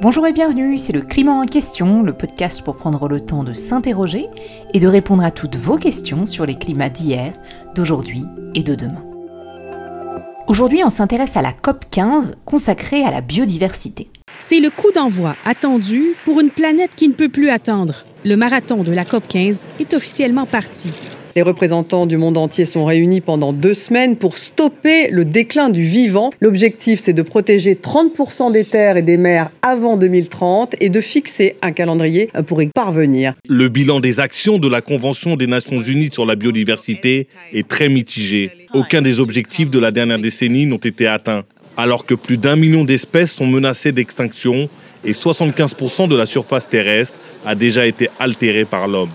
Bonjour et bienvenue, c'est le Climat en question, le podcast pour prendre le temps de s'interroger et de répondre à toutes vos questions sur les climats d'hier, d'aujourd'hui et de demain. Aujourd'hui, on s'intéresse à la COP 15 consacrée à la biodiversité. C'est le coup d'envoi attendu pour une planète qui ne peut plus attendre. Le marathon de la COP 15 est officiellement parti. Les représentants du monde entier sont réunis pendant deux semaines pour stopper le déclin du vivant. L'objectif, c'est de protéger 30% des terres et des mers avant 2030 et de fixer un calendrier pour y parvenir. Le bilan des actions de la Convention des Nations Unies sur la biodiversité est très mitigé. Aucun des objectifs de la dernière décennie n'ont été atteints, alors que plus d'un million d'espèces sont menacées d'extinction et 75% de la surface terrestre a déjà été altérée par l'homme.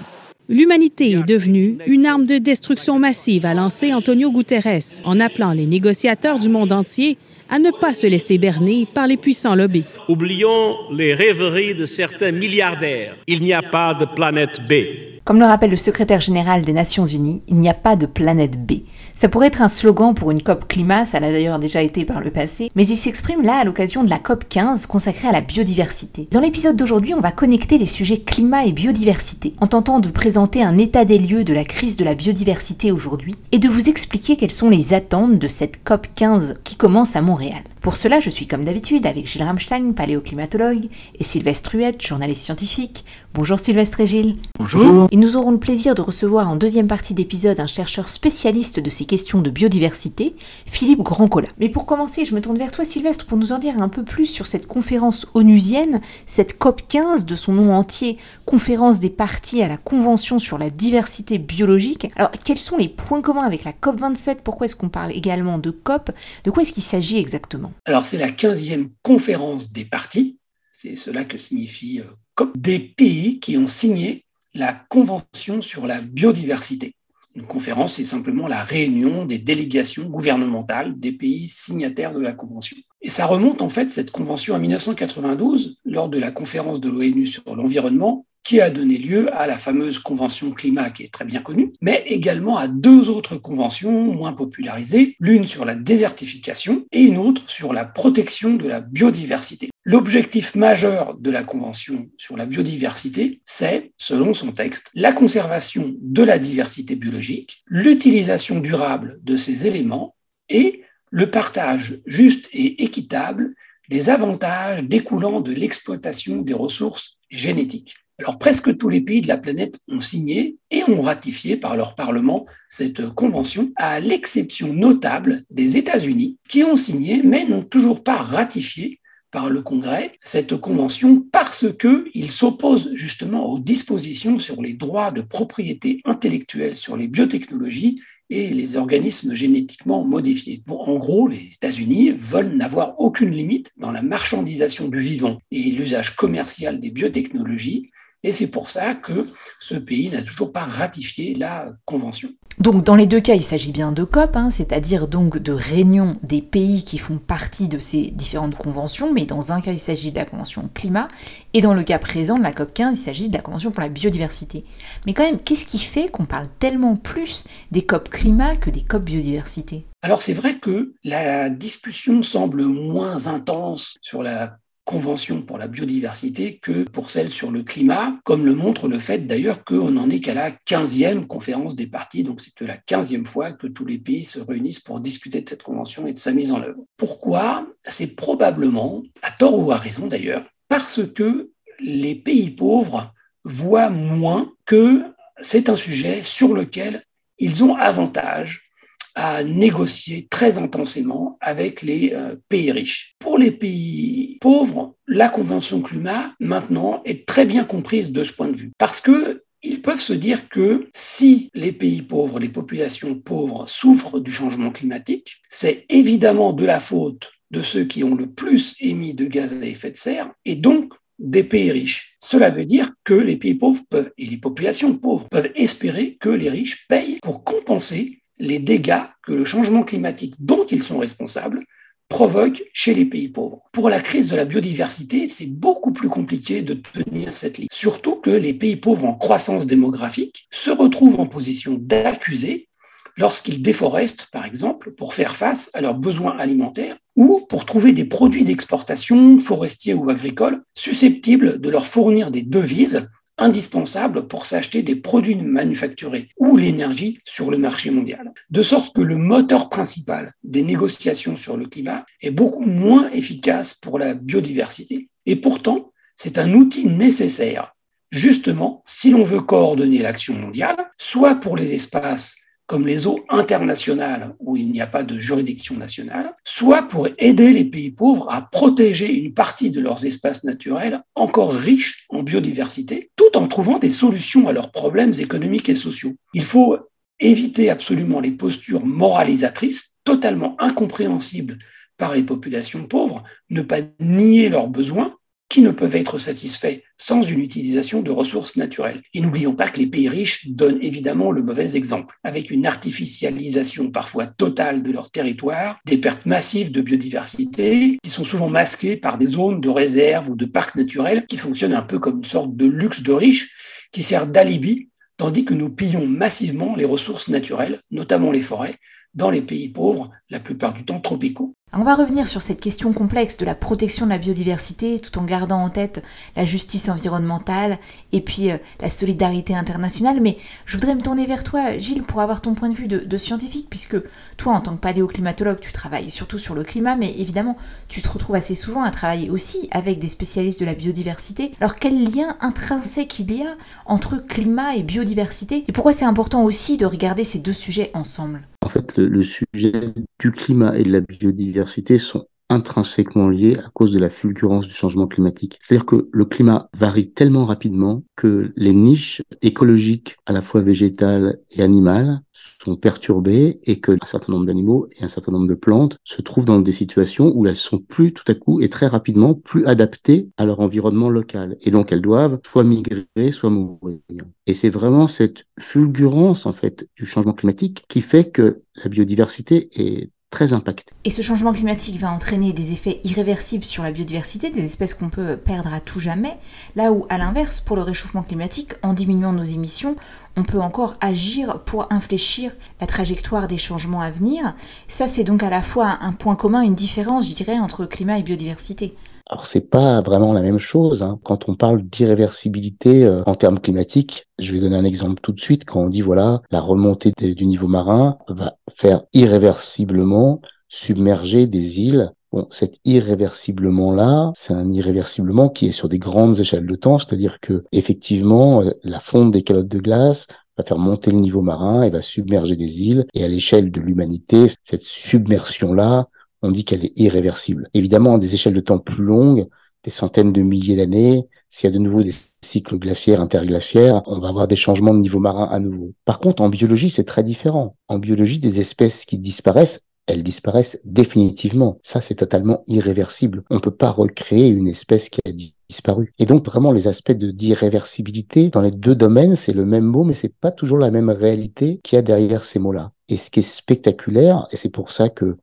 L'humanité est devenue une arme de destruction massive, a lancé Antonio Guterres, en appelant les négociateurs du monde entier à ne pas se laisser berner par les puissants lobbies. Oublions les rêveries de certains milliardaires. Il n'y a pas de planète B. Comme le rappelle le secrétaire général des Nations Unies, il n'y a pas de planète B. Ça pourrait être un slogan pour une COP climat, ça l'a d'ailleurs déjà été par le passé, mais il s'exprime là à l'occasion de la COP 15 consacrée à la biodiversité. Dans l'épisode d'aujourd'hui, on va connecter les sujets climat et biodiversité, en tentant de présenter un état des lieux de la crise de la biodiversité aujourd'hui, et de vous expliquer quelles sont les attentes de cette COP 15 qui commence à Montréal. Pour cela, je suis comme d'habitude avec Gilles Ramstein, paléoclimatologue, et Sylvestre Huette, journaliste scientifique. Bonjour Sylvestre et Gilles. Bonjour. Et nous aurons le plaisir de recevoir en deuxième partie d'épisode un chercheur spécialiste de ces questions de biodiversité, Philippe Grandcola. Mais pour commencer, je me tourne vers toi Sylvestre pour nous en dire un peu plus sur cette conférence onusienne, cette COP 15 de son nom entier, conférence des parties à la Convention sur la diversité biologique. Alors, quels sont les points communs avec la COP 27 Pourquoi est-ce qu'on parle également de COP? De quoi est-ce qu'il s'agit exactement? Alors, c'est la 15e conférence des partis, c'est cela que signifie euh, COP, des pays qui ont signé la Convention sur la biodiversité. Une conférence, c'est simplement la réunion des délégations gouvernementales des pays signataires de la Convention. Et ça remonte en fait, cette convention, à 1992, lors de la conférence de l'ONU sur l'environnement, qui a donné lieu à la fameuse convention climat qui est très bien connue, mais également à deux autres conventions moins popularisées, l'une sur la désertification et une autre sur la protection de la biodiversité. L'objectif majeur de la Convention sur la biodiversité, c'est, selon son texte, la conservation de la diversité biologique, l'utilisation durable de ces éléments et le partage juste et équitable des avantages découlant de l'exploitation des ressources génétiques. Alors presque tous les pays de la planète ont signé et ont ratifié par leur Parlement cette convention, à l'exception notable des États-Unis, qui ont signé mais n'ont toujours pas ratifié par le Congrès cette convention parce qu'ils s'opposent justement aux dispositions sur les droits de propriété intellectuelle sur les biotechnologies et les organismes génétiquement modifiés. En gros, les États-Unis veulent n'avoir aucune limite dans la marchandisation du vivant et l'usage commercial des biotechnologies et c'est pour ça que ce pays n'a toujours pas ratifié la Convention. Donc dans les deux cas, il s'agit bien de COP, hein, c'est-à-dire donc de réunions des pays qui font partie de ces différentes conventions, mais dans un cas, il s'agit de la Convention climat, et dans le cas présent de la COP 15, il s'agit de la Convention pour la biodiversité. Mais quand même, qu'est-ce qui fait qu'on parle tellement plus des COP climat que des COP biodiversité? Alors c'est vrai que la discussion semble moins intense sur la convention pour la biodiversité que pour celle sur le climat, comme le montre le fait d'ailleurs qu'on n'en est qu'à la 15e conférence des partis, donc c'est la 15e fois que tous les pays se réunissent pour discuter de cette convention et de sa mise en œuvre. Pourquoi? C'est probablement, à tort ou à raison d'ailleurs, parce que les pays pauvres voient moins que c'est un sujet sur lequel ils ont avantage à négocier très intensément avec les euh, pays riches. Pour les pays pauvres, la Convention climat, maintenant, est très bien comprise de ce point de vue. Parce que ils peuvent se dire que si les pays pauvres, les populations pauvres souffrent du changement climatique, c'est évidemment de la faute de ceux qui ont le plus émis de gaz à effet de serre et donc des pays riches. Cela veut dire que les pays pauvres peuvent, et les populations pauvres peuvent espérer que les riches payent pour compenser les dégâts que le changement climatique dont ils sont responsables provoque chez les pays pauvres. Pour la crise de la biodiversité, c'est beaucoup plus compliqué de tenir cette ligne. Surtout que les pays pauvres en croissance démographique se retrouvent en position d'accuser lorsqu'ils déforestent, par exemple, pour faire face à leurs besoins alimentaires ou pour trouver des produits d'exportation forestiers ou agricoles susceptibles de leur fournir des devises indispensables pour s'acheter des produits manufacturés ou l'énergie sur le marché mondial. De sorte que le moteur principal des négociations sur le climat est beaucoup moins efficace pour la biodiversité. Et pourtant, c'est un outil nécessaire, justement, si l'on veut coordonner l'action mondiale, soit pour les espaces comme les eaux internationales où il n'y a pas de juridiction nationale, soit pour aider les pays pauvres à protéger une partie de leurs espaces naturels encore riches en biodiversité, tout en trouvant des solutions à leurs problèmes économiques et sociaux. Il faut éviter absolument les postures moralisatrices totalement incompréhensibles par les populations pauvres, ne pas nier leurs besoins, qui ne peuvent être satisfaits sans une utilisation de ressources naturelles. Et n'oublions pas que les pays riches donnent évidemment le mauvais exemple, avec une artificialisation parfois totale de leur territoire, des pertes massives de biodiversité, qui sont souvent masquées par des zones de réserve ou de parcs naturels qui fonctionnent un peu comme une sorte de luxe de riches qui sert d'alibi, tandis que nous pillons massivement les ressources naturelles, notamment les forêts, dans les pays pauvres, la plupart du temps tropicaux. On va revenir sur cette question complexe de la protection de la biodiversité tout en gardant en tête la justice environnementale et puis euh, la solidarité internationale. Mais je voudrais me tourner vers toi, Gilles, pour avoir ton point de vue de, scientifique, puisque toi, en tant que paléoclimatologue, tu travailles surtout sur le climat, mais évidemment, tu te retrouves assez souvent à travailler aussi avec des spécialistes de la biodiversité. Alors, quel lien intrinsèque il y a entre climat et biodiversité? Et pourquoi c'est important aussi de regarder ces deux sujets ensemble? En fait, le sujet du climat et de la biodiversité sont intrinsèquement liés à cause de la fulgurance du changement climatique. C'est-à-dire que le climat varie tellement rapidement que les niches écologiques, à la fois végétales et animales, sont perturbées et que un certain nombre d'animaux et un certain nombre de plantes se trouvent dans des situations où elles sont plus tout à coup et très rapidement plus adaptées à leur environnement local. Et donc elles doivent soit migrer, soit mourir. Et c'est vraiment cette fulgurance en fait du changement climatique qui fait que la biodiversité est Et ce changement climatique va entraîner des effets irréversibles sur la biodiversité, des espèces qu'on peut perdre à tout jamais, là où à l'inverse, pour le réchauffement climatique, en diminuant nos émissions, on peut encore agir pour infléchir la trajectoire des changements à venir. Ça, c'est donc à la fois un point commun, une différence, je dirais, entre climat et biodiversité. Alors c'est pas vraiment la même chose. Hein. Quand on parle d'irréversibilité euh, en termes climatiques, je vais donner un exemple tout de suite. Quand on dit voilà la remontée du niveau marin va faire irréversiblement submerger des îles. Bon, cet irréversiblement-là, c'est un irréversiblement qui est sur des grandes échelles de temps, c'est-à-dire que effectivement, euh, la fonte des calottes de glace va faire monter le niveau marin et va submerger des îles. Et à l'échelle de l'humanité, cette submersion-là on dit qu'elle est irréversible. Évidemment, à des échelles de temps plus longues, des centaines de milliers d'années, s'il y a de nouveau des cycles glaciaires, interglaciaires, on va avoir des changements de niveau marin à nouveau. Par contre, en biologie, c'est très différent. En biologie, des espèces qui disparaissent, elles disparaissent définitivement. Ça, c'est totalement irréversible. On ne peut pas recréer une espèce qui a disparu. Et donc, vraiment, les aspects de d'irréversibilité, dans les deux domaines, c'est le même mot, mais c'est pas toujours la même réalité qu'il y a derrière ces mots-là. Et ce qui est spectaculaire, et c'est pour ça que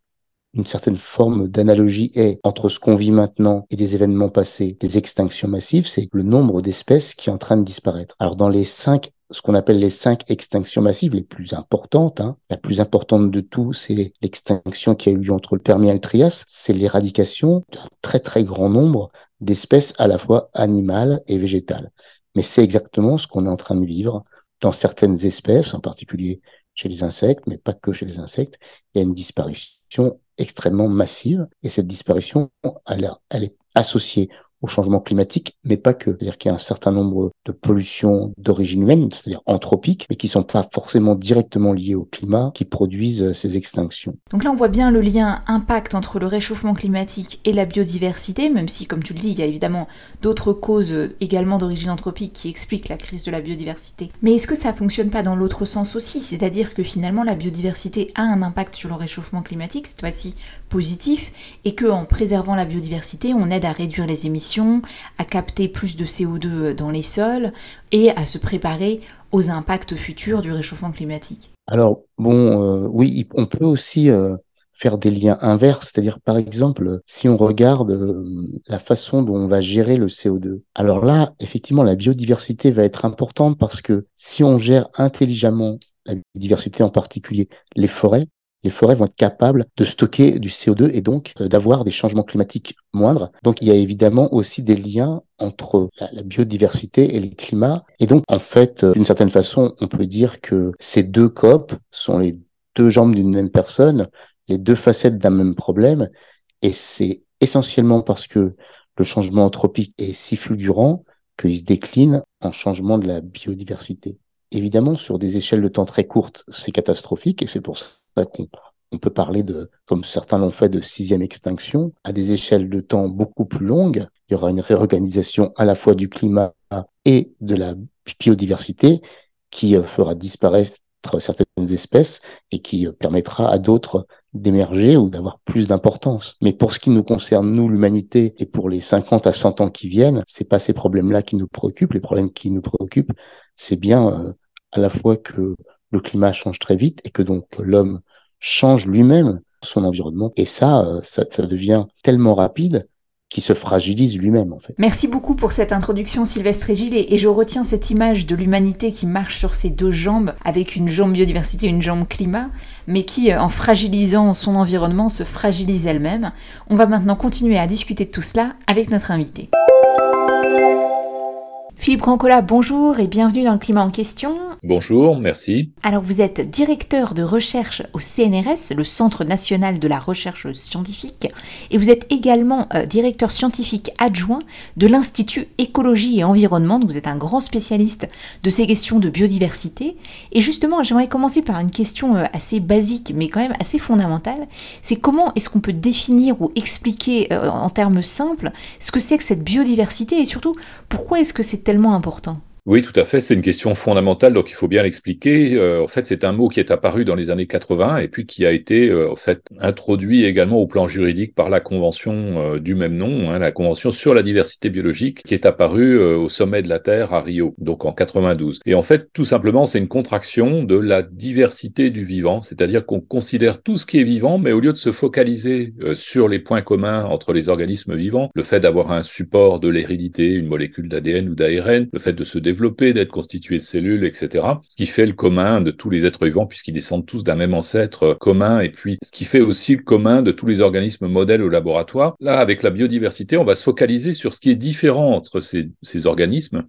une certaine forme d'analogie est entre ce qu'on vit maintenant et les événements passés, les extinctions massives, c'est le nombre d'espèces qui est en train de disparaître. Alors dans les cinq ce qu'on appelle les cinq extinctions massives les plus importantes. Hein. La plus importante de tout, c'est l'extinction qui a eu lieu entre le Permien et le Trias. C'est l'éradication d'un très très grand nombre d'espèces à la fois animales et végétales. Mais c'est exactement ce qu'on est en train de vivre dans certaines espèces, en particulier chez les insectes, mais pas que chez les insectes. Il y a une disparition extrêmement massive et cette disparition, elle, elle est associée au changement climatique, mais pas que. C'est-à-dire qu'il y a un certain nombre de pollutions d'origine humaine, c'est-à-dire anthropiques, mais qui sont pas forcément directement liées au climat, qui produisent euh, ces extinctions. Donc là, on voit bien le lien impact entre le réchauffement climatique et la biodiversité, même si, comme tu le dis, il y a évidemment d'autres causes euh, également d'origine anthropique qui expliquent la crise de la biodiversité. Mais est-ce que ça fonctionne pas dans l'autre sens aussi? C'est-à-dire que finalement, la biodiversité a un impact sur le réchauffement climatique, cette fois-ci positif, et que en préservant la biodiversité, on aide à réduire les émissions à capter plus de CO2 dans les sols et à se préparer aux impacts futurs du réchauffement climatique. Alors, bon, euh, oui, on peut aussi euh, faire des liens inverses, c'est-à-dire par exemple, si on regarde euh, la façon dont on va gérer le CO2. Alors là, effectivement, la biodiversité va être importante parce que si on gère intelligemment la biodiversité en particulier, les forêts, les forêts vont être capables de stocker du CO2 et donc euh, d'avoir des changements climatiques moindres. Donc il y a évidemment aussi des liens entre la, biodiversité et le climat. Et donc en fait, euh, d'une certaine façon, on peut dire que ces deux COP sont les deux jambes d'une même personne, les deux facettes d'un même problème. Et c'est essentiellement parce que le changement anthropique est si fulgurant qu'il se décline en changement de la biodiversité. Évidemment, sur des échelles de temps très courtes, c'est catastrophique et c'est pour ça on peut parler de, comme certains l'ont fait, de sixième extinction. À des échelles de temps beaucoup plus longues, il y aura une réorganisation à la fois du climat et de la biodiversité qui euh, fera disparaître certaines espèces et qui euh, permettra à d'autres d'émerger ou d'avoir plus d'importance. Mais pour ce qui nous concerne, nous, l'humanité, et pour les 50 à 100 ans qui viennent, c'est pas ces problèmes-là qui nous préoccupent. Les problèmes qui nous préoccupent, c'est bien euh, à la fois que le climat change très vite et que donc l'homme change lui-même son environnement. Et ça, euh, ça, devient tellement rapide qui se fragilise lui-même en fait. Merci beaucoup pour cette introduction Sylvestre Gilles et je retiens cette image de l'humanité qui marche sur ses deux jambes avec une jambe biodiversité et une jambe climat mais qui euh, en fragilisant son environnement se fragilise elle-même. On va maintenant continuer à discuter de tout cela avec notre invité. Philippe Grancola, bonjour et bienvenue dans le climat en question. Bonjour, merci. Alors vous êtes directeur de recherche au CNRS, le Centre national de la recherche scientifique, et vous êtes également euh, directeur scientifique adjoint de l'Institut écologie et environnement, donc vous êtes un grand spécialiste de ces questions de biodiversité. Et justement, j'aimerais commencer par une question euh, assez basique, mais quand même assez fondamentale, c'est comment est-ce qu'on peut définir ou expliquer euh, en termes simples ce que c'est que cette biodiversité et surtout pourquoi est-ce que c'est tellement important oui, tout à fait. C'est une question fondamentale, donc il faut bien l'expliquer. Euh, en fait, c'est un mot qui est apparu dans les années 80 et puis qui a été euh, en fait introduit également au plan juridique par la convention euh, du même nom, hein, la convention sur la diversité biologique, qui est apparue au sommet de la Terre à Rio, donc en 92. Et en fait, tout simplement, c'est une contraction de la diversité du vivant, c'est-à-dire qu'on considère tout ce qui est vivant, mais au lieu de se focaliser sur les points communs entre les organismes vivants, le fait d'avoir un support de l'hérédité, une molécule d'ADN ou d'ARN, le fait de se développer, d'être constitué de cellules, etc. Ce qui fait le commun de tous les êtres vivants, puisqu'ils descendent tous d'un même ancêtre commun, et puis ce qui fait aussi le commun de tous les organismes modèles au laboratoire. Là, avec la biodiversité, on va se focaliser sur ce qui est différent entre ces organismes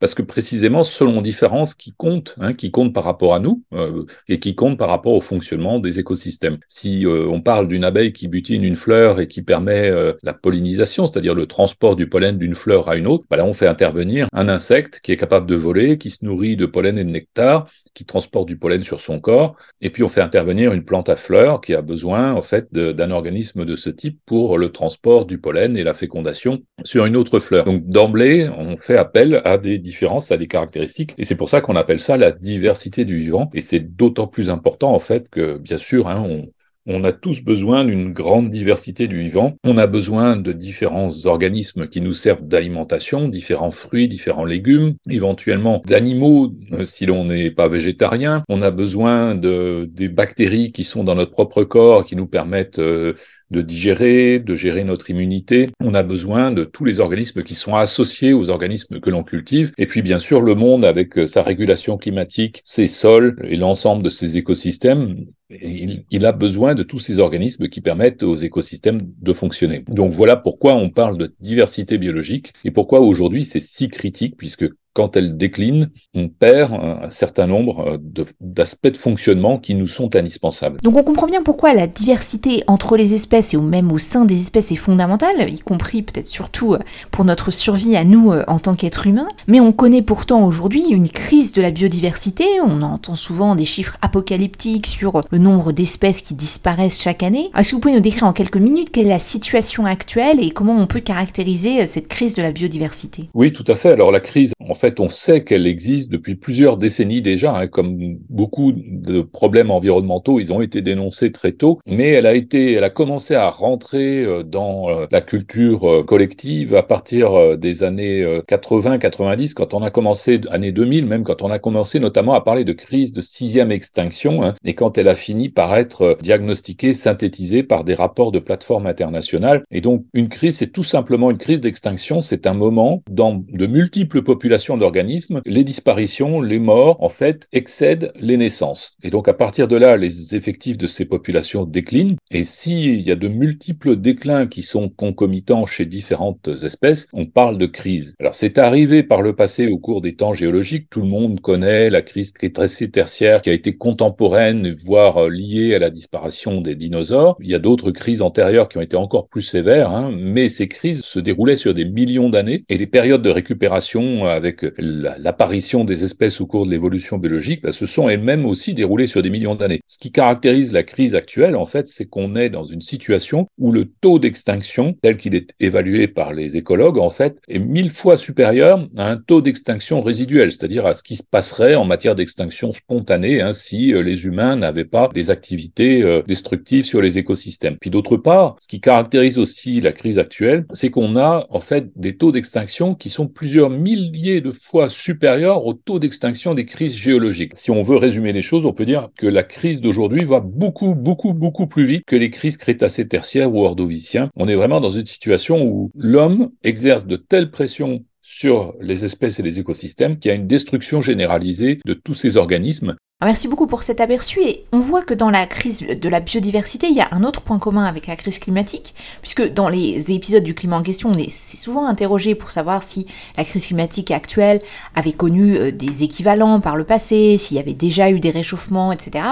parce que précisément, selon différences qui comptent, hein, qui comptent par rapport à nous euh, et qui comptent par rapport au fonctionnement des écosystèmes. Si euh, on parle d'une abeille qui butine une fleur et qui permet euh, la pollinisation, c'est-à-dire le transport du pollen d'une fleur à une autre, bah là on fait intervenir un insecte qui est capable de voler, qui se nourrit de pollen et de nectar, qui transporte du pollen sur son corps, et puis on fait intervenir une plante à fleurs qui a besoin en fait d'un organisme de ce type pour le transport du pollen et la fécondation sur une autre fleur. Donc d'emblée, on fait appel à des différences, à des caractéristiques, et c'est pour ça qu'on appelle ça la diversité du vivant, et c'est d'autant plus important en fait que bien sûr, hein, on, on a tous besoin d'une grande diversité du vivant. On a besoin de différents organismes qui nous servent d'alimentation, différents fruits, différents légumes, éventuellement d'animaux euh, si l'on n'est pas végétarien. On a besoin de des bactéries qui sont dans notre propre corps qui nous permettent euh, de digérer, de gérer notre immunité. On a besoin de tous les organismes qui sont associés aux organismes que l'on cultive. Et puis bien sûr, le monde avec euh, sa régulation climatique, ses sols et l'ensemble de ses écosystèmes, il, a besoin de tous ces organismes qui permettent aux écosystèmes de fonctionner. Donc voilà pourquoi on parle de diversité biologique et pourquoi aujourd'hui c'est si critique puisque quand elle décline, on perd un certain nombre euh, d'aspects de, fonctionnement qui nous sont indispensables. Donc on comprend bien pourquoi la diversité entre les espèces et même au sein des espèces est fondamentale, y compris peut-être surtout euh, pour notre survie à nous euh, en tant qu'êtres humains. Mais on connaît pourtant aujourd'hui une crise de la biodiversité, on entend souvent des chiffres apocalyptiques sur le nombre d'espèces qui disparaissent chaque année. Est-ce que vous pouvez nous décrire en quelques minutes quelle est la situation actuelle et comment on peut caractériser cette crise de la biodiversité? Oui, tout à fait. Alors la crise, en fait, on sait qu'elle existe depuis plusieurs décennies déjà, hein, comme beaucoup de problèmes environnementaux, ils ont été dénoncés très tôt, mais elle a été, elle a commencé à rentrer euh, dans euh, la culture euh, collective à partir des années 80-90, quand on a commencé, années 2000 même, quand on a commencé notamment à parler de crise de sixième extinction, hein, et quand elle a fini par être diagnostiquée, synthétisée par des rapports de plateformes internationales. Et donc, une crise, c'est tout simplement une crise d'extinction, c'est un moment dans de multiples populations d'organismes, les disparitions, les morts, en fait, excèdent les naissances. Et donc, à partir de là, les effectifs de ces populations déclinent. Et s'il y a de multiples déclins qui sont concomitants chez différentes espèces, on parle de crise. Alors, c'est arrivé par le passé au cours des temps géologiques. Tout le monde connaît la crise crétacé-tertiaire qui a été contemporaine, voire liée à la disparition des dinosaures. Il y a d'autres crises antérieures qui ont été encore plus sévères, hein, mais ces crises se déroulaient sur des millions d'années et les périodes de récupération avec l'apparition des espèces au cours de l'évolution biologique bah, se sont elles-mêmes aussi déroulées sur des millions d'années. Ce qui caractérise la crise actuelle, en fait, c'est qu'on est dans une situation où le taux d'extinction, tel qu'il est évalué par les écologues, en fait, est mille fois supérieur à un taux d'extinction résiduel, c'est-à-dire à ce qui se passerait en matière d'extinction spontanée hein, si euh, les humains n'avaient pas des activités euh, destructives sur les écosystèmes. Puis d'autre part, ce qui caractérise aussi la crise actuelle, c'est qu'on a en fait des taux d'extinction qui sont plusieurs milliers de fois supérieurs au taux d'extinction des crises géologiques. Si on veut résumer les choses, on peut dire que la crise d'aujourd'hui va beaucoup, beaucoup, beaucoup plus vite que les crises crétacées tertiaires ou ordoviciens. On est vraiment dans une situation où l'homme exerce de telles pressions sur les espèces et les écosystèmes qu'il y a une destruction généralisée de tous ces organismes Merci beaucoup pour cet aperçu et on voit que dans la crise de la biodiversité, il y a un autre point commun avec la crise climatique, puisque dans les épisodes du climat en question, on est souvent interrogé pour savoir si la crise climatique actuelle avait connu euh, des équivalents par le passé, s'il y avait déjà eu des réchauffements, etc.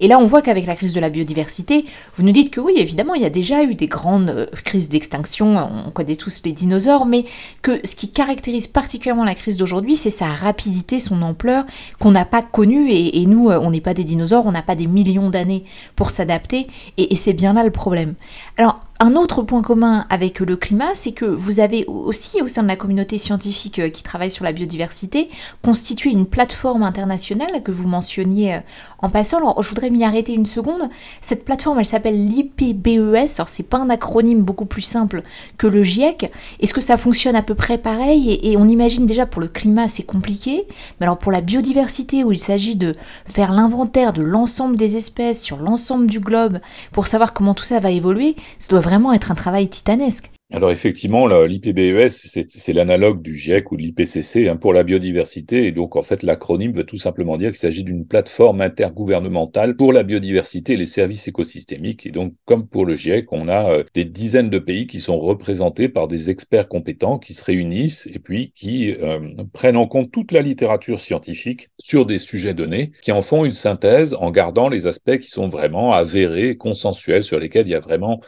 Et là, on voit qu'avec la crise de la biodiversité, vous nous dites que oui, évidemment, il y a déjà eu des grandes euh, crises d'extinction, on connaît tous les dinosaures, mais que ce qui caractérise particulièrement la crise d'aujourd'hui, c'est sa rapidité, son ampleur, qu'on n'a pas connue et, et nous, euh, on n'est pas des dinosaures, on n'a pas des millions d'années pour s'adapter, et, et c'est bien là le problème. Alors, un autre point commun avec le climat, c'est que vous avez aussi, au sein de la communauté scientifique euh, qui travaille sur la biodiversité, constitué une plateforme internationale que vous mentionniez euh, en passant. Alors, je voudrais m'y arrêter une seconde. Cette plateforme, elle s'appelle l'IPBES. Alors, c'est pas un acronyme beaucoup plus simple que le GIEC. Est-ce que ça fonctionne à peu près pareil? Et, on imagine déjà pour le climat, c'est compliqué. Mais alors, pour la biodiversité, où il s'agit de faire l'inventaire de l'ensemble des espèces sur l'ensemble du globe pour savoir comment tout ça va évoluer, ça doit être un travail titanesque. Alors effectivement, l'IPBES, c'est l'analogue du GIEC ou de l'IPCC hein, pour la biodiversité. Et donc en fait, l'acronyme veut tout simplement dire qu'il s'agit d'une plateforme intergouvernementale pour la biodiversité et les services écosystémiques. Et donc comme pour le GIEC, on a euh, des dizaines de pays qui sont représentés par des experts compétents qui se réunissent et puis qui euh, prennent en compte toute la littérature scientifique sur des sujets donnés, qui en font une synthèse en gardant les aspects qui sont vraiment avérés, consensuels, sur lesquels il y a vraiment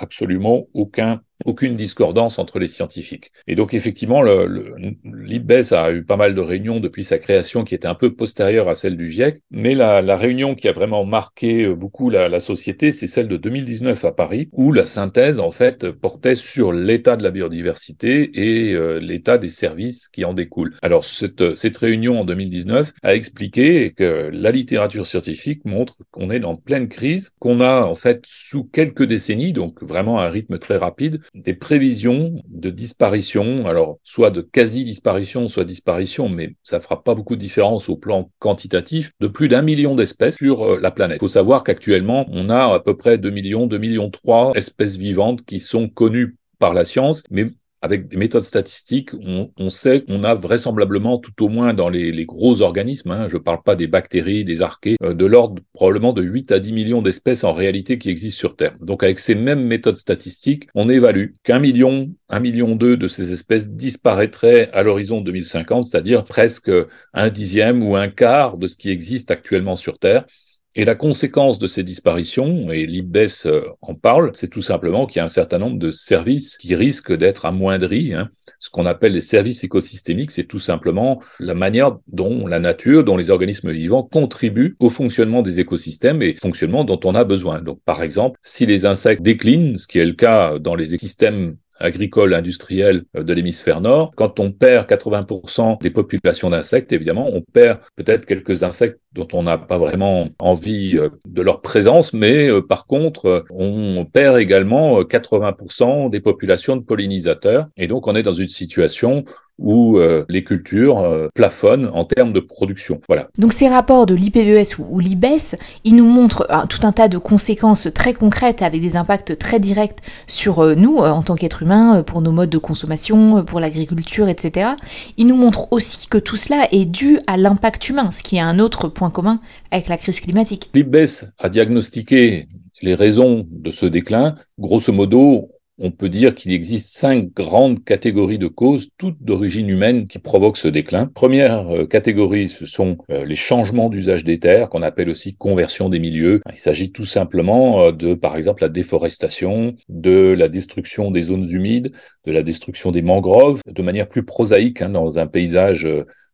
absolument aucun aucune discordance entre les scientifiques. Et donc effectivement, l'IBES a eu pas mal de réunions depuis sa création qui étaient un peu postérieures à celle du GIEC, mais la, la réunion qui a vraiment marqué euh, beaucoup la, la société, c'est celle de 2019 à Paris, où la synthèse en fait portait sur l'état de la biodiversité et euh, l'état des services qui en découlent. Alors cette, cette réunion en 2019 a expliqué que la littérature scientifique montre qu'on est en pleine crise, qu'on a en fait sous quelques décennies, donc vraiment à un rythme très rapide, des prévisions de disparition, alors soit de quasi-disparition, soit disparition, mais ça fera pas beaucoup de différence au plan quantitatif, de plus d'un million d'espèces sur euh, la planète. Il faut savoir qu'actuellement, on a à peu près 2 millions, 2 millions 3 espèces vivantes qui sont connues par la science, mais avec des méthodes statistiques, on, sait qu'on a vraisemblablement, tout au moins dans les, les gros organismes, hein, je ne parle pas des bactéries, des archées, euh, de l'ordre probablement de 8 à 10 millions d'espèces en réalité qui existent sur Terre. Donc avec ces mêmes méthodes statistiques, on évalue qu'un million, un million deux de ces espèces disparaîtraient à l'horizon 2050, c'est-à-dire presque un dixième ou un quart de ce qui existe actuellement sur Terre. Et la conséquence de ces disparitions, et l'IBES euh, en parle, c'est tout simplement qu'il y a un certain nombre de services qui risquent d'être amoindris. Hein. Ce qu'on appelle les services écosystémiques, c'est tout simplement la manière dont la nature, dont les organismes vivants contribuent au fonctionnement des écosystèmes et fonctionnement dont on a besoin. Donc, par exemple, si les insectes déclinent, ce qui est le cas dans les écosystèmes agricole industrielle euh, de l'hémisphère nord. Quand on perd 80% des populations d'insectes, évidemment, on perd peut-être quelques insectes dont on n'a pas vraiment envie euh, de leur présence, mais euh, par contre, euh, on perd également 80% des populations de pollinisateurs. Et donc, on est dans une situation où les cultures plafonnent en termes de production. Voilà. Donc ces rapports de l'IPBES ou, l'IBES, ils nous montrent tout un tas de conséquences très concrètes avec des impacts très directs sur nous en tant qu'êtres humains, pour nos modes de consommation, pour l'agriculture, etc. Ils nous montrent aussi que tout cela est dû à l'impact humain, ce qui est un autre point commun avec la crise climatique. L'IBES a diagnostiqué les raisons de ce déclin. Grosso modo, on peut dire qu'il existe cinq grandes catégories de causes, toutes d'origine humaine, qui provoquent ce déclin. Première euh, catégorie, ce sont euh, les changements d'usage des terres, qu'on appelle aussi conversion des milieux. Il s'agit tout simplement euh, de, par exemple, la déforestation, de la destruction des zones humides, de la destruction des mangroves, de manière plus prosaïque, hein, dans un paysage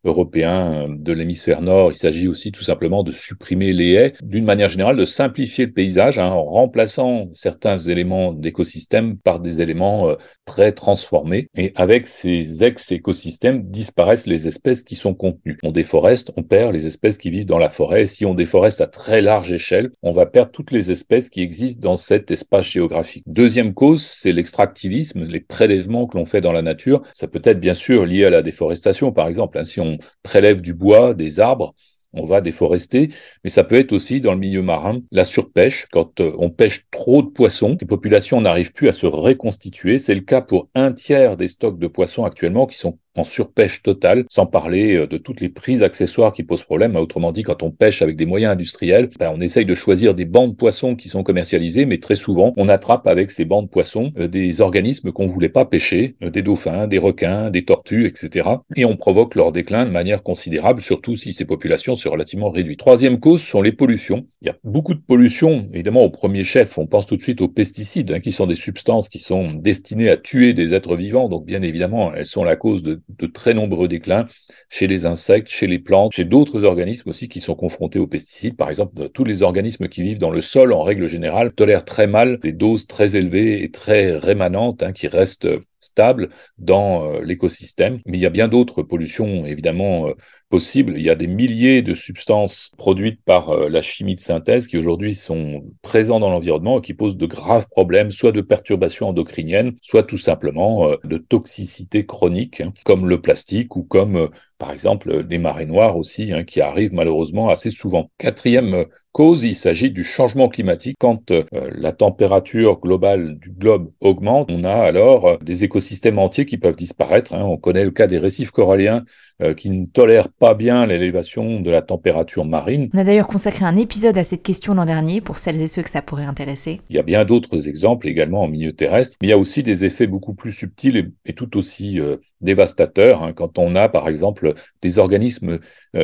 européen de l'hémisphère nord. Il s'agit aussi tout simplement de supprimer les haies, d'une manière générale de simplifier le paysage hein, en remplaçant certains éléments d'écosystème par des éléments euh, très transformés. Et avec ces ex-écosystèmes disparaissent les espèces qui sont contenues. On déforeste, on perd les espèces qui vivent dans la forêt. si on déforeste à très large échelle, on va perdre toutes les espèces qui existent dans cet espace géographique. Deuxième cause, c'est l'extractivisme, les que l'on fait dans la nature. Ça peut être bien sûr lié à la déforestation, par exemple. Hein, si on prélève du bois, des arbres, on va déforester, mais ça peut être aussi dans le milieu marin la surpêche. Quand euh, on pêche trop de poissons, les populations n'arrivent plus à se reconstituer. C'est le cas pour un tiers des stocks de poissons actuellement qui sont en surpêche totale, sans parler euh, de toutes les prises accessoires qui posent problème. Autrement dit, quand on pêche avec des moyens industriels, ben, on essaye de choisir des bancs de poissons qui sont commercialisés, mais très souvent, on attrape avec ces bancs de poissons euh, des organismes qu'on voulait pas pêcher, euh, des dauphins, des requins, des tortues, etc. Et on provoque leur déclin de manière considérable, surtout si ces populations sont relativement réduites. Troisième cause sont les pollutions. Il y a beaucoup de pollutions, évidemment, au premier chef, on pense tout de suite aux pesticides, hein, qui sont des substances qui sont destinées à tuer des êtres vivants, donc bien évidemment, elles sont la cause de de très nombreux déclins chez les insectes, chez les plantes, chez d'autres organismes aussi qui sont confrontés aux pesticides. Par exemple, tous les organismes qui vivent dans le sol, en règle générale, tolèrent très mal des doses très élevées et très rémanentes hein, qui restent stables dans euh, l'écosystème. Mais il y a bien d'autres pollutions, évidemment, euh, possibles. Il y a des milliers de substances produites par euh, la chimie de synthèse qui aujourd'hui sont présentes dans l'environnement et qui posent de graves problèmes, soit de perturbations endocriniennes, soit tout simplement de toxicité chronique, hein, comme le plastique ou comme par exemple des marées noires aussi, hein, qui arrivent malheureusement assez souvent. Quatrième cause, il s'agit du changement climatique. Quand euh, la température globale du globe augmente, on a alors euh, des écosystèmes entiers qui peuvent disparaître. Hein. On connaît le cas des récifs coralliens euh, qui ne tolèrent pas bien l'élévation de la température marine. On a d'ailleurs consacré un épisode à cette question l'an dernier pour celles et ceux que ça pourrait intéresser. Il y a bien d'autres exemples également en milieu terrestre, mais il y a aussi des effets beaucoup plus subtils et, tout aussi dévastateurs. Hein. Quand on a par exemple des organismes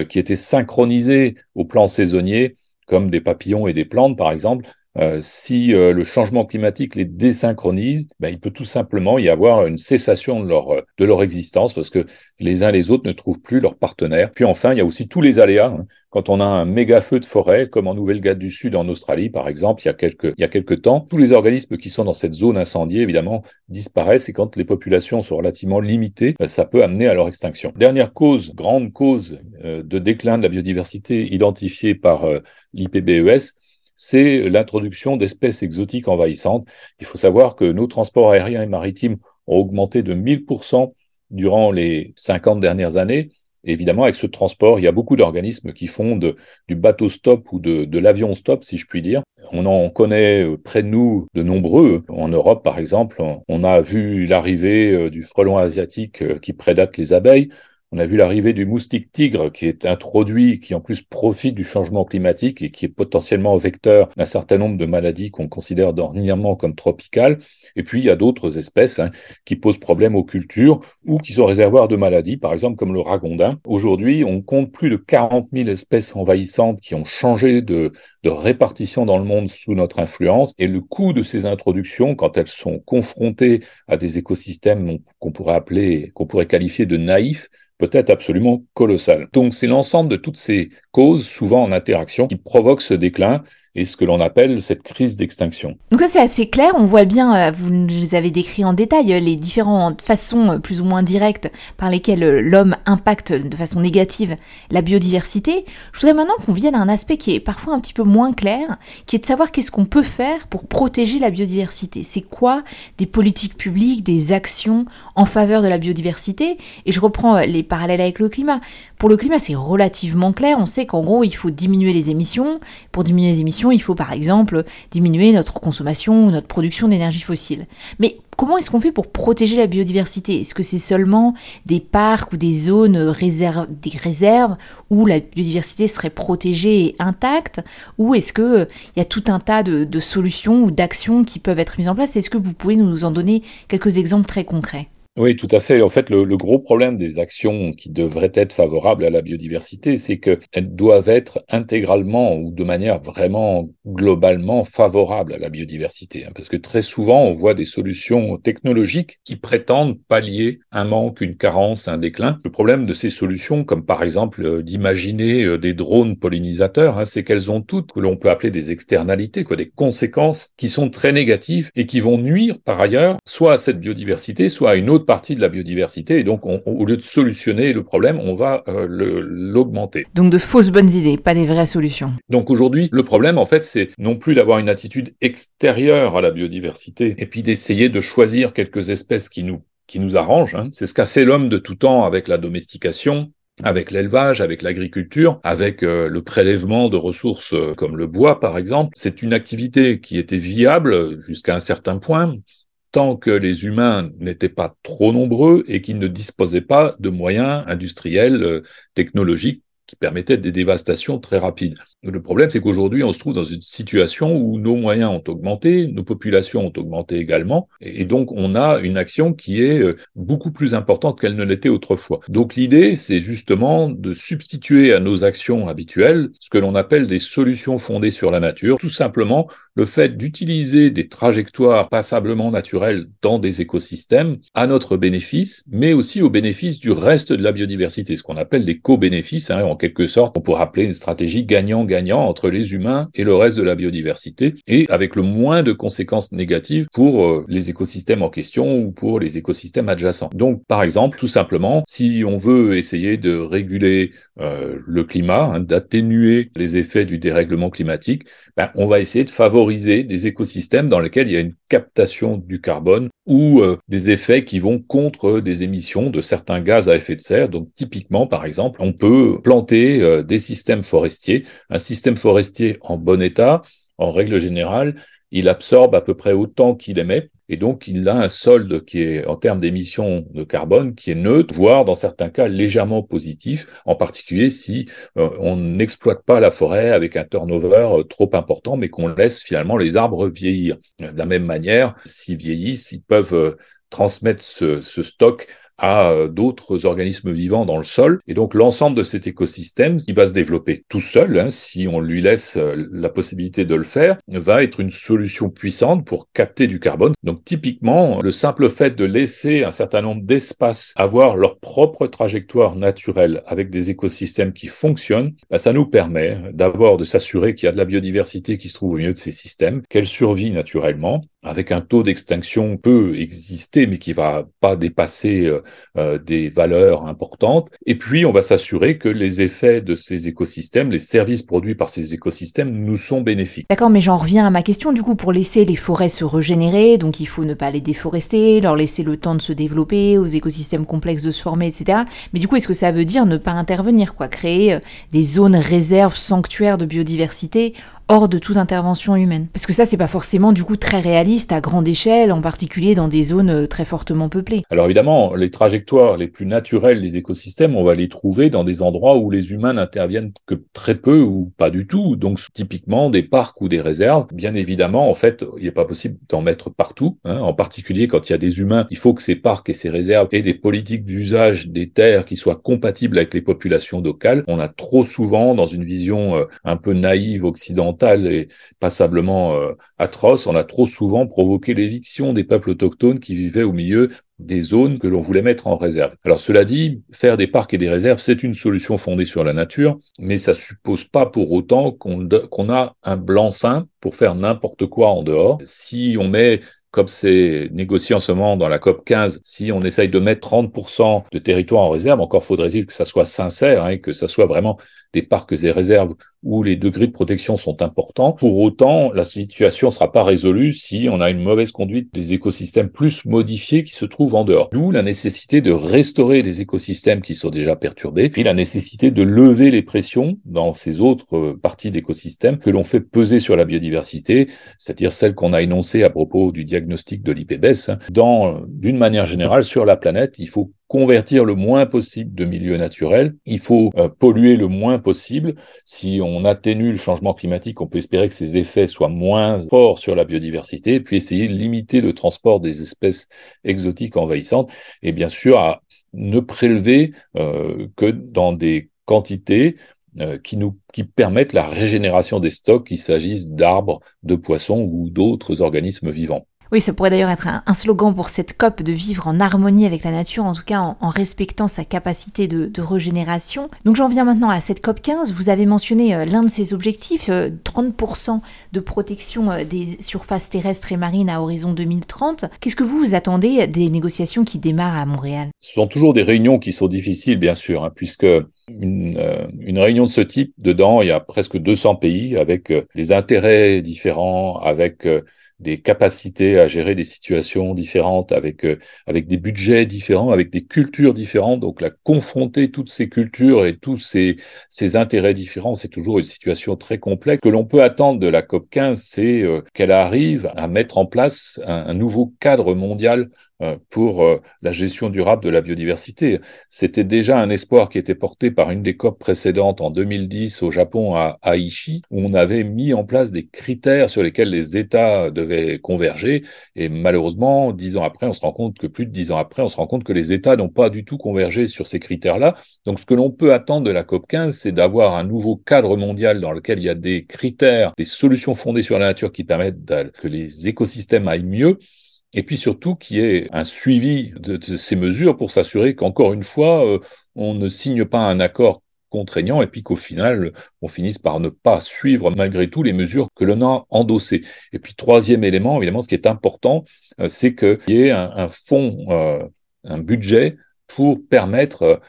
qui étaient synchronisés au plan saisonnier, comme des papillons et des plantes par exemple, euh, si euh, le changement climatique les désynchronise, ben, il peut tout simplement y avoir une cessation de leur, euh, de leur existence parce que les uns les autres ne trouvent plus leur partenaire. Puis enfin, il y a aussi tous les aléas. Hein. Quand on a un méga feu de forêt, comme en Nouvelle-Galles du Sud, en Australie par exemple, il y, a quelques, il y a quelques temps, tous les organismes qui sont dans cette zone incendiée, évidemment, disparaissent et quand les populations sont relativement limitées, ben, ça peut amener à leur extinction. Dernière cause, grande cause de déclin de la biodiversité identifiée par l'IPBES, c'est l'introduction d'espèces exotiques envahissantes. Il faut savoir que nos transports aériens et maritimes ont augmenté de 1000% durant les 50 dernières années. évidemment, avec ce transport, il y a beaucoup d'organismes qui font du bateau stop ou de, de l'avion stop, si je puis dire. On en connaît euh, près de nous de nombreux. En Europe, par exemple, on a vu l'arrivée euh, du frelon asiatique euh, qui prédate les abeilles. On a vu l'arrivée du moustique tigre qui est introduit, qui en plus profite du changement climatique et qui est potentiellement vecteur d'un certain nombre de maladies qu'on considère dernièrement comme tropicales. Et puis il y a d'autres espèces hein, qui posent problème aux cultures ou qui sont réservoirs de maladies, par exemple comme le ragondin. Aujourd'hui, on compte plus de 40 000 espèces envahissantes qui ont changé de, de répartition dans le monde sous notre influence. Et le coût de ces introductions, quand elles sont confrontées à des écosystèmes qu'on pourrait appeler, qu'on pourrait qualifier de naïfs, peut être absolument colossal. Donc c'est l'ensemble de toutes ces causes, souvent en interaction, qui provoquent ce déclin. Et ce que l'on appelle cette crise d'extinction. Donc ça c'est assez clair, on voit bien, euh, vous les avez décrits en détail, euh, les différentes façons euh, plus ou moins directes par lesquelles l'homme impacte de façon négative la biodiversité. Je voudrais maintenant qu'on vienne à un aspect qui est parfois un petit peu moins clair, qui est de savoir qu'est-ce qu'on peut faire pour protéger la biodiversité. C'est quoi des politiques publiques, des actions en faveur de la biodiversité? Et je reprends les parallèles avec le climat. Pour le climat c'est relativement clair, on sait qu'en gros il faut diminuer les émissions. Pour diminuer les émissions, il faut par exemple diminuer notre consommation ou notre production d'énergie fossile. Mais comment est-ce qu'on fait pour protéger la biodiversité? Est-ce que c'est seulement des parcs ou des zones réserves, des réserves où la biodiversité serait protégée et intacte? Ou est-ce qu'il euh, y a tout un tas de solutions ou d'actions qui peuvent être mises en place? Est-ce que vous pouvez nous en donner quelques exemples très concrets? Oui, tout à fait. En fait, le, gros problème des actions qui devraient être favorables à la biodiversité, c'est qu'elles doivent être intégralement ou de manière vraiment globalement favorables à la biodiversité. Hein. parce que très souvent, on voit des solutions technologiques qui prétendent pallier un manque, une carence, un déclin. Le problème de ces solutions, comme par exemple euh, d'imaginer euh, des drones pollinisateurs, hein, c'est qu'elles ont toutes, que l'on peut appeler des externalités, quoi, des conséquences qui sont très négatives et qui vont nuire par ailleurs soit à cette biodiversité, soit à une autre partie de la biodiversité. Et donc, au lieu de solutionner le problème, on va euh, l'augmenter. Donc, de fausses bonnes idées, pas des vraies solutions. Donc, aujourd'hui, le problème, en fait, c'est non plus d'avoir une attitude extérieure à la biodiversité et puis d'essayer de choisir quelques espèces qui nous qui nous arrangent. Hein. C'est ce qu'a fait l'homme de tout temps avec la domestication, avec l'élevage, avec l'agriculture, avec euh, le prélèvement de ressources euh, comme le bois par exemple. C'est une activité qui était viable jusqu'à un certain point, tant que les humains n'étaient pas trop nombreux et qu'ils ne disposaient pas de moyens industriels, euh, technologiques qui permettaient des dévastations très rapides. Le problème, c'est qu'aujourd'hui, on se trouve dans une situation où nos moyens ont augmenté, nos populations ont augmenté également, et donc on a une action qui est euh, beaucoup plus importante qu'elle ne l'était autrefois. Donc l'idée, c'est justement de substituer à nos actions habituelles ce que l'on appelle des solutions fondées sur la nature, tout simplement le fait d'utiliser des trajectoires passablement naturelles dans des écosystèmes à notre bénéfice, mais aussi au bénéfice du reste de la biodiversité, ce qu'on appelle des co-bénéfices, hein, en quelque sorte, on pourrait appeler une stratégie gagnant-gagnant gagnant entre les humains et le reste de la biodiversité, et avec le moins de conséquences négatives pour euh, les écosystèmes en question ou pour les écosystèmes adjacents. Donc, par exemple, tout simplement, si on veut essayer de réguler euh, le climat, hein, d'atténuer les effets du dérèglement climatique, ben, on va essayer de favoriser des écosystèmes dans lesquels il y a une captation du carbone ou euh, des effets qui vont contre des émissions de certains gaz à effet de serre. Donc typiquement, par exemple, on peut planter euh, des systèmes forestiers. Un système forestier en bon état, en règle générale, il absorbe à peu près autant qu'il émet. Et donc, il a un solde qui est, en termes d'émissions de carbone, qui est neutre, voire dans certains cas légèrement positif, en particulier si euh, on n'exploite pas la forêt avec un turnover euh, trop important, mais qu'on laisse finalement les arbres vieillir. De la même manière, s'ils vieillissent, ils peuvent euh, transmettre ce, ce stock à euh, d'autres organismes vivants dans le sol. Et donc l'ensemble de cet écosystème, il va se développer tout seul, hein, si on lui laisse euh, la possibilité de le faire, va être une solution puissante pour capter du carbone. Donc typiquement, le simple fait de laisser un certain nombre d'espaces avoir leur propre trajectoire naturelle avec des écosystèmes qui fonctionnent, bah, ça nous permet d'abord de s'assurer qu'il y a de la biodiversité qui se trouve au milieu de ces systèmes, qu'elle survit naturellement, avec un taux d'extinction peut exister, mais qui va pas dépasser euh, euh, des valeurs importantes. Et puis, on va s'assurer que les effets de ces écosystèmes, les services produits par ces écosystèmes, nous sont bénéfiques. D'accord, mais j'en reviens à ma question. Du coup, pour laisser les forêts se régénérer, donc il faut ne pas les déforester, leur laisser le temps de se développer, aux écosystèmes complexes de se former, etc. Mais du coup, est-ce que ça veut dire ne pas intervenir, quoi, créer euh, des zones réserves, sanctuaires de biodiversité hors de toute intervention humaine. Parce que ça, c'est pas forcément du coup très réaliste à grande échelle, en particulier dans des zones euh, très fortement peuplées. Alors évidemment, les trajectoires les plus naturelles des écosystèmes, on va les trouver dans des endroits où les humains n'interviennent que très peu ou pas du tout. Donc typiquement des parcs ou des réserves. Bien évidemment, en fait, il n'est pas possible d'en mettre partout. Hein. En particulier quand il y a des humains, il faut que ces parcs et ces réserves aient des politiques d'usage des terres qui soient compatibles avec les populations locales. On a trop souvent, dans une vision euh, un peu naïve occidentale, et passablement euh, atroce, on a trop souvent provoqué l'éviction des peuples autochtones qui vivaient au milieu des zones que l'on voulait mettre en réserve. Alors cela dit, faire des parcs et des réserves, c'est une solution fondée sur la nature, mais ça suppose pas pour autant qu'on a un blanc-seing pour faire n'importe quoi en dehors. Si on met comme c'est négocié en ce moment dans la COP 15, si on essaye de mettre 30% de territoire en réserve, encore faudrait-il que ça soit sincère, hein, que ça soit vraiment des parcs et réserves où les degrés de protection sont importants. Pour autant, la situation ne sera pas résolue si on a une mauvaise conduite des écosystèmes plus modifiés qui se trouvent en dehors. D'où la nécessité de restaurer des écosystèmes qui sont déjà perturbés, puis la nécessité de lever les pressions dans ces autres euh, parties d'écosystèmes que l'on fait peser sur la biodiversité, c'est-à-dire celles qu'on a énoncées à propos du diagnostic de l'IPBES. Hein. Dans, d'une manière générale, sur la planète, il faut convertir le moins possible de milieux naturels. Il faut euh, polluer le moins possible. Si on atténue le changement climatique, on peut espérer que ces effets soient moins forts sur la biodiversité, puis essayer de limiter le transport des espèces exotiques envahissantes, et bien sûr à ne prélever euh, que dans des quantités euh, qui nous qui permettent la régénération des stocks, qu'il s'agisse d'arbres, de poissons ou d'autres organismes vivants. Oui, ça pourrait d'ailleurs être un, slogan pour cette COP de vivre en harmonie avec la nature, en tout cas en, respectant sa capacité de, régénération. Donc j'en viens maintenant à cette COP 15. Vous avez mentionné euh, l'un de ses objectifs, 30% euh, de protection euh, des surfaces terrestres et marines à horizon 2030. Qu'est-ce que vous vous attendez des négociations qui démarrent à Montréal? Ce sont toujours des réunions qui sont difficiles, bien sûr, hein, puisque une, une, réunion de ce type, dedans, il y a presque 200 pays avec des intérêts différents, avec des capacités à gérer des situations différentes, avec, euh, avec des budgets différents, avec des cultures différentes. Donc, la confronter toutes ces cultures et tous ces, ces intérêts différents, c'est toujours une situation très complexe. Que l'on peut attendre de la COP 15, c'est euh, qu'elle arrive à mettre en place un nouveau cadre mondial pour euh, la gestion durable de la biodiversité. C'était déjà un espoir qui était porté par une des COP précédentes en 2010 au Japon à Aichi, où on avait mis en place des critères sur lesquels les États devaient converger. Et malheureusement, dix ans après, on se rend compte que plus de dix ans après, on se rend compte que les États n'ont pas du tout convergé sur ces critères-là. Donc, ce que l'on peut attendre de la COP 15, c'est d'avoir un nouveau cadre mondial dans lequel il y a des critères, des solutions fondées sur la nature qui permettent que les écosystèmes aillent mieux et puis surtout qu'il y ait un suivi de, ces mesures pour s'assurer qu'encore une fois, euh, on ne signe pas un accord contraignant et puis qu'au final, on finisse par ne pas suivre malgré tout les mesures que l'on a endossées. Et puis troisième élément, évidemment, ce qui est important, euh, c'est qu'il y ait un, fonds, euh, un budget pour permettre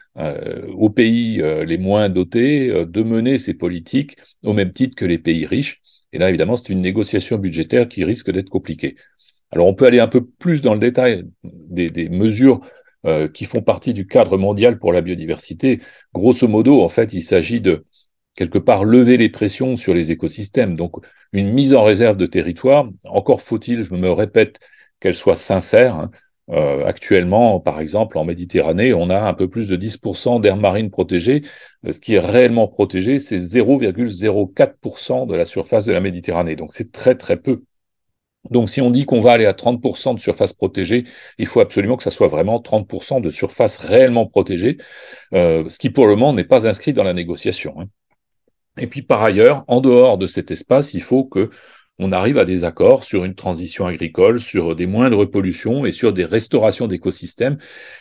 aux pays les moins dotés de mener ces politiques au même titre que les pays riches. Et là, évidemment, c'est une négociation budgétaire qui risque d'être compliquée. Alors on peut aller un peu plus dans le détail des, mesures euh, qui font partie du cadre mondial pour la biodiversité. Grosso modo, en fait, il s'agit de quelque part lever les pressions sur les écosystèmes. Donc une mise en réserve de territoire, encore faut-il, je me répète, qu'elle soit sincère. Hein. Euh, actuellement, par exemple, en Méditerranée, on a un peu plus de 10% d'air marine protégée. Euh, ce qui est réellement protégé, c'est 0,04% de la surface de la Méditerranée. Donc c'est très très peu. Donc, si on dit qu'on va aller à 30% de surface protégée, il faut absolument que ça soit vraiment 30% de surface réellement protégée, euh, ce qui pour le moment n'est pas inscrit dans la négociation. Hein. Et puis, par ailleurs, en dehors de cet espace, il faut que on arrive à des accords sur une transition agricole, sur des moindres pollutions et sur des restaurations d'écosystèmes.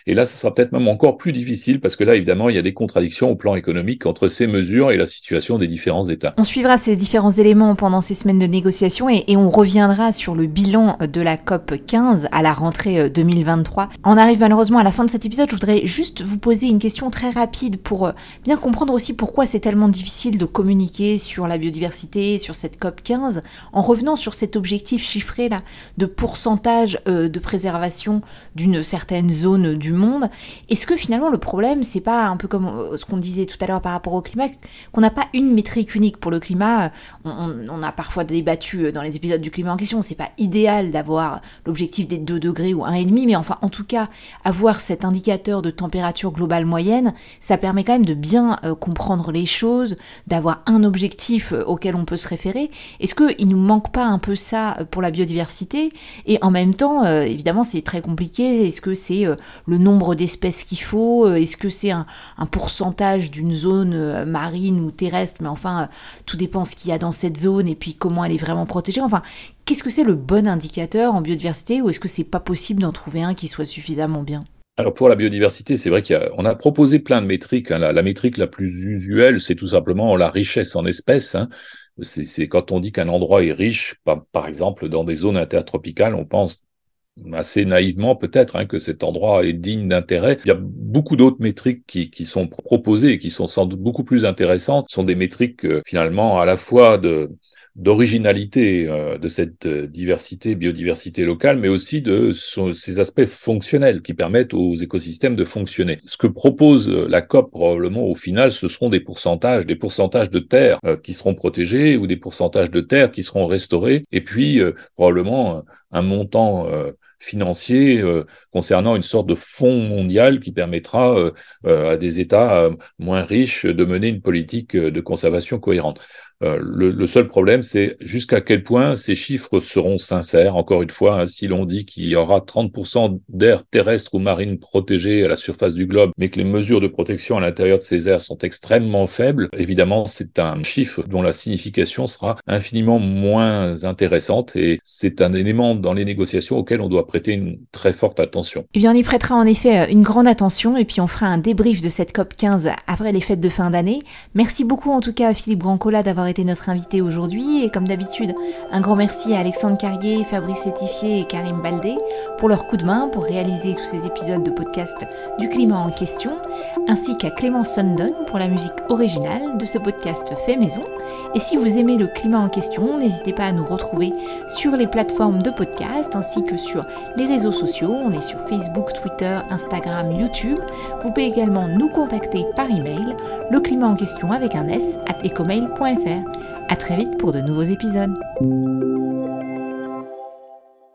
Et là, ce sera peut-être même encore plus difficile parce que là, évidemment, il y a des contradictions au plan économique entre ces mesures et la situation des différents États. On suivra ces différents éléments pendant ces semaines de négociation et, on reviendra sur le bilan de la COP 15 à la rentrée 2023. Euh, on arrive malheureusement à la fin de cet épisode. Je voudrais juste vous poser une question très rapide pour euh, bien comprendre aussi pourquoi c'est tellement difficile de communiquer sur la biodiversité, sur cette COP 15. En revenant sur cet objectif chiffré là de pourcentage euh, de préservation d'une certaine zone du monde, est-ce que finalement le problème c'est pas un peu comme euh, ce qu'on disait tout à l'heure par rapport au climat, qu'on n'a pas une métrique unique pour le climat on, a parfois débattu euh, dans les épisodes du climat en question, c'est pas idéal d'avoir l'objectif des 2 degrés ou 1,5, mais enfin en tout cas avoir cet indicateur de température globale moyenne, ça permet quand même de bien comprendre les choses, d'avoir un objectif auquel on peut se référer. Est-ce qu'il nous manque manque pas un peu ça pour la biodiversité Et en même temps, évidemment, c'est très compliqué. Est-ce que c'est le nombre d'espèces qu'il faut Est-ce que c'est un, pourcentage d'une zone marine ou terrestre? Mais enfin, tout dépend ce qu'il y a dans cette zone et puis comment elle est vraiment protégée. Enfin, qu'est-ce que c'est le bon indicateur en biodiversité ou est-ce que c'est pas possible d'en trouver un qui soit suffisamment bien? Alors pour la biodiversité, c'est vrai qu'on a, a, proposé plein de métriques. Hein. La, métrique la plus usuelle, c'est tout simplement la richesse en espèces. Hein. C'est quand on dit qu'un endroit est riche, par, par, exemple dans des zones intertropicales, on pense assez naïvement peut-être hein, que cet endroit est digne d'intérêt. Il y a beaucoup d'autres métriques qui, qui, sont proposées et qui sont sans doute beaucoup plus intéressantes. Ce sont des métriques euh, finalement à la fois de d'originalité euh, de cette euh, diversité, biodiversité locale, mais aussi de ces aspects fonctionnels qui permettent aux écosystèmes de fonctionner. Ce que propose euh, la COP probablement au final, ce seront des pourcentages, des pourcentages de terres qui seront protégés ou des pourcentages de terres qui seront restaurés, et puis probablement un montant financier concernant une sorte de fonds mondial qui permettra à des États moins riches de mener une politique de conservation cohérente. Euh, le, seul problème, c'est jusqu'à quel point ces chiffres seront sincères. Encore une fois, hein, si l'on dit qu'il y aura 30% d'air terrestre ou marine protégé à la surface du globe, mais que les mesures de protection à l'intérieur de ces airs sont extrêmement faibles, évidemment, c'est un chiffre dont la signification sera infiniment moins intéressante et c'est un élément dans les négociations auquel on doit prêter une très forte attention. Eh bien, on y prêtera en effet euh, une grande attention et puis on fera un débrief de cette COP 15 après les fêtes de fin d'année. Merci beaucoup en tout cas à Philippe Brancola d'avoir été notre invité aujourd'hui et comme d'habitude, un grand merci à Alexandre Carrier, Fabrice Sétifier et Karim Baldé pour leur coup de main pour réaliser tous ces épisodes de podcast du climat en question, ainsi qu'à Clément Sundon pour la musique originale de ce podcast fait maison. Et si vous aimez le climat en question, n'hésitez pas à nous retrouver sur les plateformes de podcast ainsi que sur les réseaux sociaux. On est sur Facebook, Twitter, Instagram, YouTube. Vous pouvez également nous contacter par email, le climat en question avec un s at ecomail.fr. À très vite pour de nouveaux épisodes.